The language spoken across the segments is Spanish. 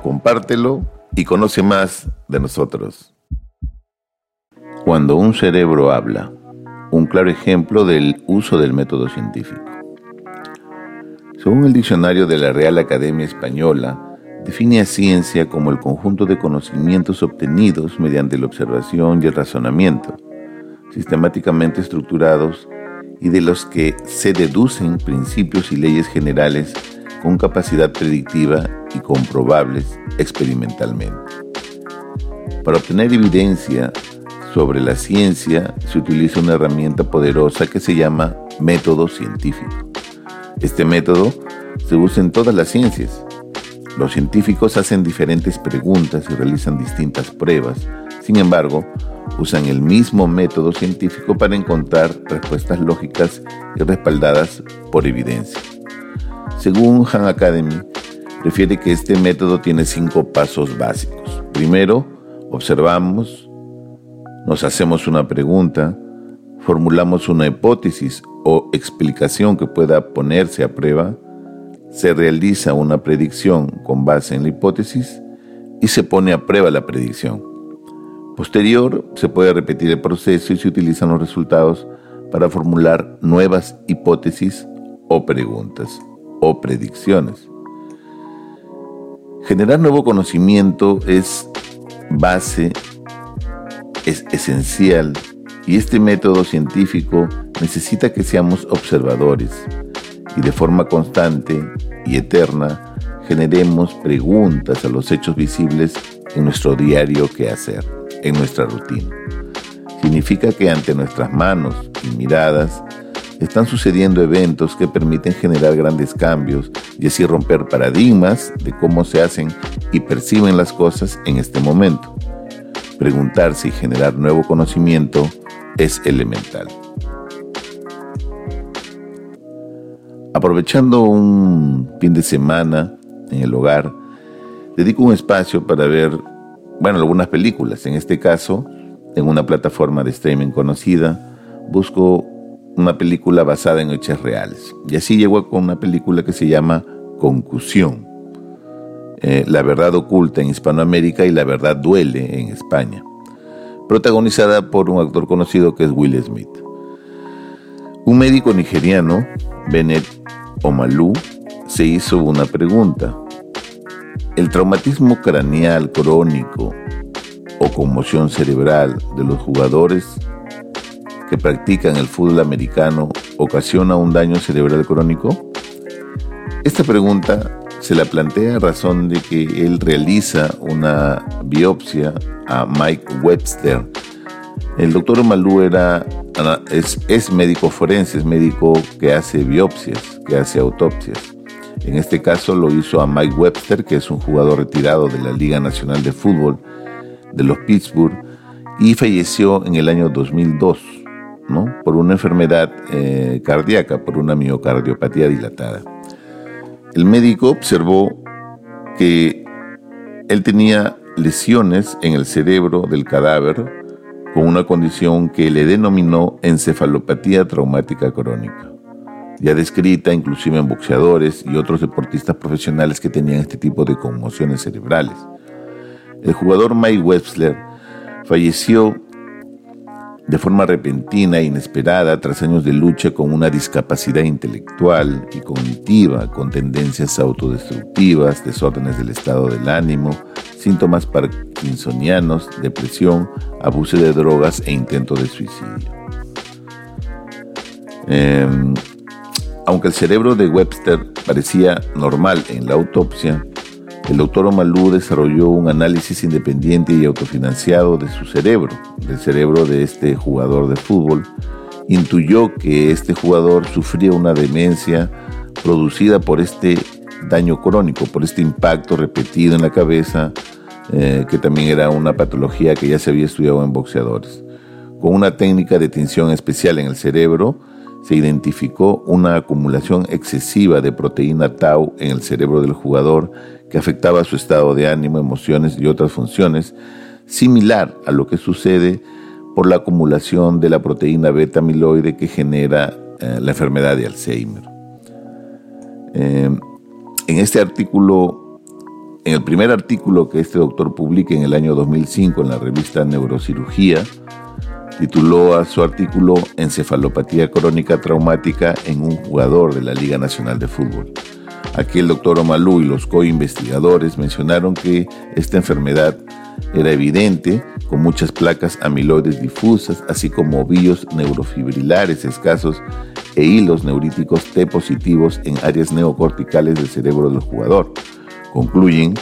compártelo y conoce más de nosotros. Cuando un cerebro habla, un claro ejemplo del uso del método científico. Según el diccionario de la Real Academia Española, define a ciencia como el conjunto de conocimientos obtenidos mediante la observación y el razonamiento, sistemáticamente estructurados y de los que se deducen principios y leyes generales con capacidad predictiva y comprobables experimentalmente. Para obtener evidencia sobre la ciencia se utiliza una herramienta poderosa que se llama método científico. Este método se usa en todas las ciencias. Los científicos hacen diferentes preguntas y realizan distintas pruebas. Sin embargo, usan el mismo método científico para encontrar respuestas lógicas y respaldadas por evidencia. Según Han Academy, refiere que este método tiene cinco pasos básicos. Primero, observamos, nos hacemos una pregunta, formulamos una hipótesis o explicación que pueda ponerse a prueba, se realiza una predicción con base en la hipótesis y se pone a prueba la predicción. Posterior, se puede repetir el proceso y se utilizan los resultados para formular nuevas hipótesis o preguntas o predicciones. Generar nuevo conocimiento es base, es esencial y este método científico necesita que seamos observadores y de forma constante y eterna generemos preguntas a los hechos visibles en nuestro diario quehacer, en nuestra rutina. Significa que ante nuestras manos y miradas están sucediendo eventos que permiten generar grandes cambios y así romper paradigmas de cómo se hacen y perciben las cosas en este momento. Preguntarse y generar nuevo conocimiento es elemental. Aprovechando un fin de semana en el hogar, dedico un espacio para ver, bueno, algunas películas. En este caso, en una plataforma de streaming conocida, busco una película basada en hechos reales. Y así llegó con una película que se llama Concusión. Eh, la verdad oculta en Hispanoamérica y la verdad duele en España. Protagonizada por un actor conocido que es Will Smith. Un médico nigeriano, Bennett Omalu, se hizo una pregunta. ¿El traumatismo craneal crónico o conmoción cerebral de los jugadores que practican el fútbol americano ocasiona un daño cerebral crónico? Esta pregunta se la plantea a razón de que él realiza una biopsia a Mike Webster. El doctor Malú era, es, es médico forense, es médico que hace biopsias, que hace autopsias. En este caso lo hizo a Mike Webster, que es un jugador retirado de la Liga Nacional de Fútbol de los Pittsburgh y falleció en el año 2002 por una enfermedad eh, cardíaca, por una miocardiopatía dilatada. El médico observó que él tenía lesiones en el cerebro del cadáver con una condición que le denominó encefalopatía traumática crónica, ya descrita inclusive en boxeadores y otros deportistas profesionales que tenían este tipo de conmociones cerebrales. El jugador Mike Webster falleció de forma repentina e inesperada tras años de lucha con una discapacidad intelectual y cognitiva, con tendencias autodestructivas, desórdenes del estado del ánimo, síntomas parkinsonianos, depresión, abuso de drogas e intento de suicidio. Em, aunque el cerebro de Webster parecía normal en la autopsia, el doctor Omalú desarrolló un análisis independiente y autofinanciado de su cerebro, del cerebro de este jugador de fútbol. Intuyó que este jugador sufría una demencia producida por este daño crónico por este impacto repetido en la cabeza, eh, que también era una patología que ya se había estudiado en boxeadores. Con una técnica de tinción especial en el cerebro, se identificó una acumulación excesiva de proteína tau en el cerebro del jugador que afectaba su estado de ánimo, emociones y otras funciones, similar a lo que sucede por la acumulación de la proteína beta amiloide que genera eh, la enfermedad de Alzheimer. Eh, en este artículo, en el primer artículo que este doctor publica en el año 2005 en la revista Neurocirugía, tituló a su artículo Encefalopatía crónica traumática en un jugador de la Liga Nacional de Fútbol. Aquí el doctor Omalú y los co-investigadores mencionaron que esta enfermedad era evidente, con muchas placas amiloides difusas, así como ovillos neurofibrilares escasos e hilos neuríticos T positivos en áreas neocorticales del cerebro del jugador. Concluyen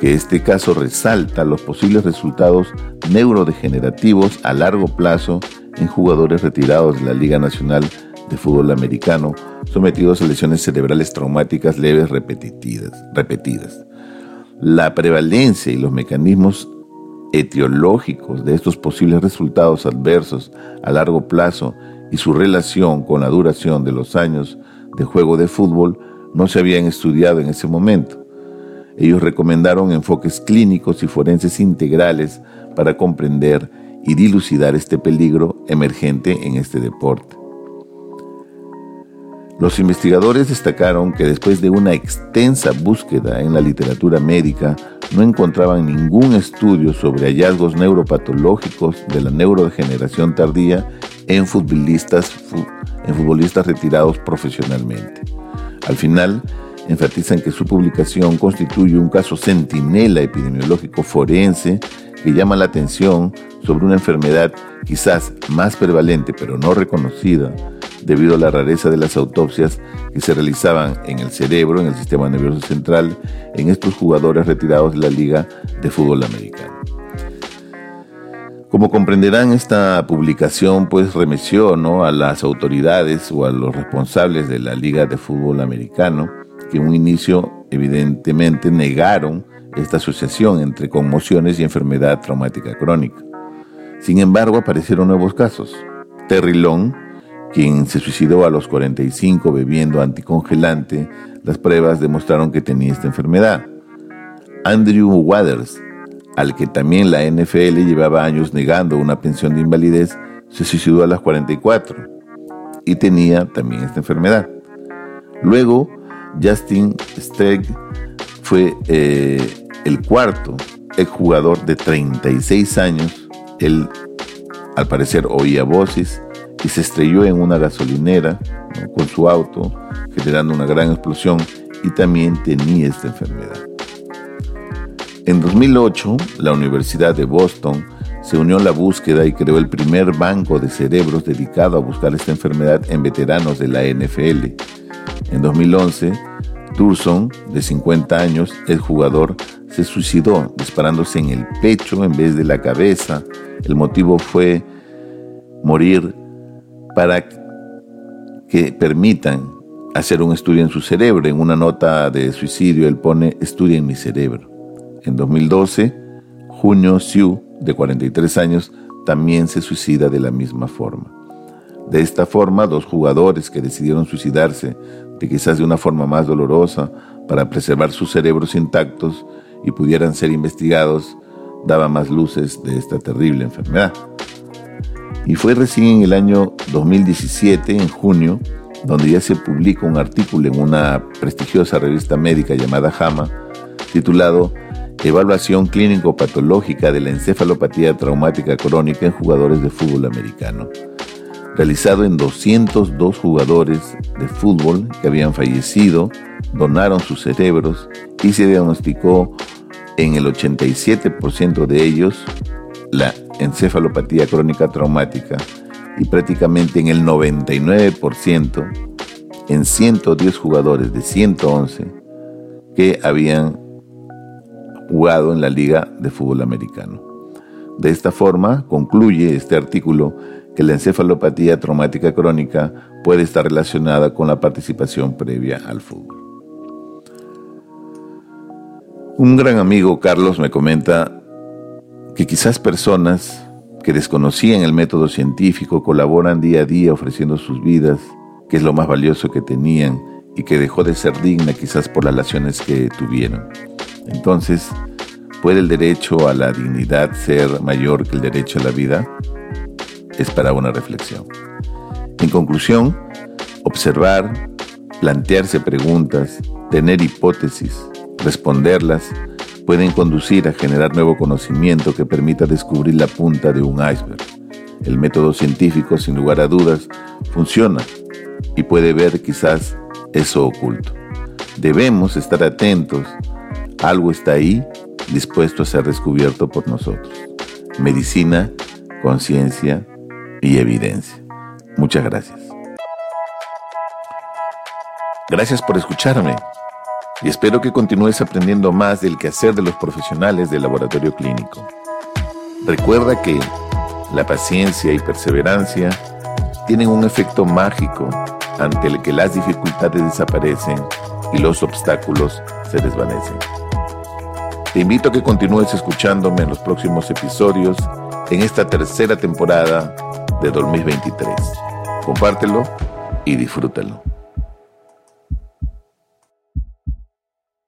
que este caso resalta los posibles resultados neurodegenerativos a largo plazo en jugadores retirados de la Liga Nacional de Fútbol Americano sometidos a lesiones cerebrales traumáticas leves repetidas. repetidas. La prevalencia y los mecanismos etiológicos de estos posibles resultados adversos a largo plazo y su relación con la duración de los años de juego de fútbol no se habían estudiado en ese momento. Ellos recomendaron enfoques clínicos y forenses integrales para comprender y dilucidar este peligro emergente en este deporte. Los investigadores destacaron que después de una extensa búsqueda en la literatura médica, no encontraban ningún estudio sobre hallazgos neuropatológicos de la neurodegeneración tardía en futbolistas, retirados profesionalmente. Al final, enfatizan que su publicación constituye un caso centinela epidemiológico forense que llama la atención sobre una enfermedad quizás más prevalente pero no reconocida debido a la rareza de las autopsias que se realizaban en el cerebro, en el sistema nervioso central, en estos jugadores retirados de la Liga de Fútbol Americano. Como comprenderán, esta publicación pues remeció ¿no? a las autoridades o a los responsables de la Liga de Fútbol Americano, que un inicio evidentemente negaron esta asociación entre conmociones y enfermedad traumática crónica. Sin embargo, aparecieron nuevos casos. Terry Long, quien se suicidó a los 45 bebiendo anticongelante, las pruebas demostraron que tenía esta enfermedad. Andrew Waters, al que también la NFL llevaba años negando una pensión de invalidez, se suicidó a las 44 y tenía también esta enfermedad. Luego, Justin Stregg fue eh, el cuarto exjugador de 36 años. Él, al parecer, oía voces y se estrelló en una gasolinera con su auto, generando una gran explosión y también tenía esta enfermedad. En 2008, la Universidad de Boston se unió a la búsqueda y creó el primer banco de cerebros dedicado a buscar esta enfermedad en veteranos de la NFL. En 2011, Turson, de 50 años, el jugador, se suicidó disparándose en el pecho en vez de la cabeza. El motivo fue morir para que permitan hacer un estudio en su cerebro. En una nota de suicidio él pone estudia en mi cerebro. En 2012, Junio Siu, de 43 años, también se suicida de la misma forma. De esta forma, dos jugadores que decidieron suicidarse, de quizás de una forma más dolorosa, para preservar sus cerebros intactos y pudieran ser investigados, daba más luces de esta terrible enfermedad. Y fue recién en el año 2017, en junio, donde ya se publica un artículo en una prestigiosa revista médica llamada JAMA, titulado Evaluación clínico-patológica de la encefalopatía traumática crónica en jugadores de fútbol americano, realizado en 202 jugadores de fútbol que habían fallecido, donaron sus cerebros y se diagnosticó en el 87% de ellos la encefalopatía crónica traumática y prácticamente en el 99% en 110 jugadores de 111 que habían jugado en la Liga de Fútbol Americano. De esta forma, concluye este artículo que la encefalopatía traumática crónica puede estar relacionada con la participación previa al fútbol. Un gran amigo, Carlos, me comenta que quizás personas que desconocían el método científico colaboran día a día ofreciendo sus vidas, que es lo más valioso que tenían y que dejó de ser digna quizás por las relaciones que tuvieron. Entonces, ¿puede el derecho a la dignidad ser mayor que el derecho a la vida? Es para una reflexión. En conclusión, observar, plantearse preguntas, tener hipótesis, responderlas, pueden conducir a generar nuevo conocimiento que permita descubrir la punta de un iceberg. El método científico, sin lugar a dudas, funciona y puede ver quizás eso oculto. Debemos estar atentos. Algo está ahí dispuesto a ser descubierto por nosotros. Medicina, conciencia y evidencia. Muchas gracias. Gracias por escucharme y espero que continúes aprendiendo más del quehacer de los profesionales del laboratorio clínico. Recuerda que la paciencia y perseverancia tienen un efecto mágico ante el que las dificultades desaparecen y los obstáculos se desvanecen. Te invito a que continúes escuchándome en los próximos episodios en esta tercera temporada de 2023. Compártelo y disfrútalo.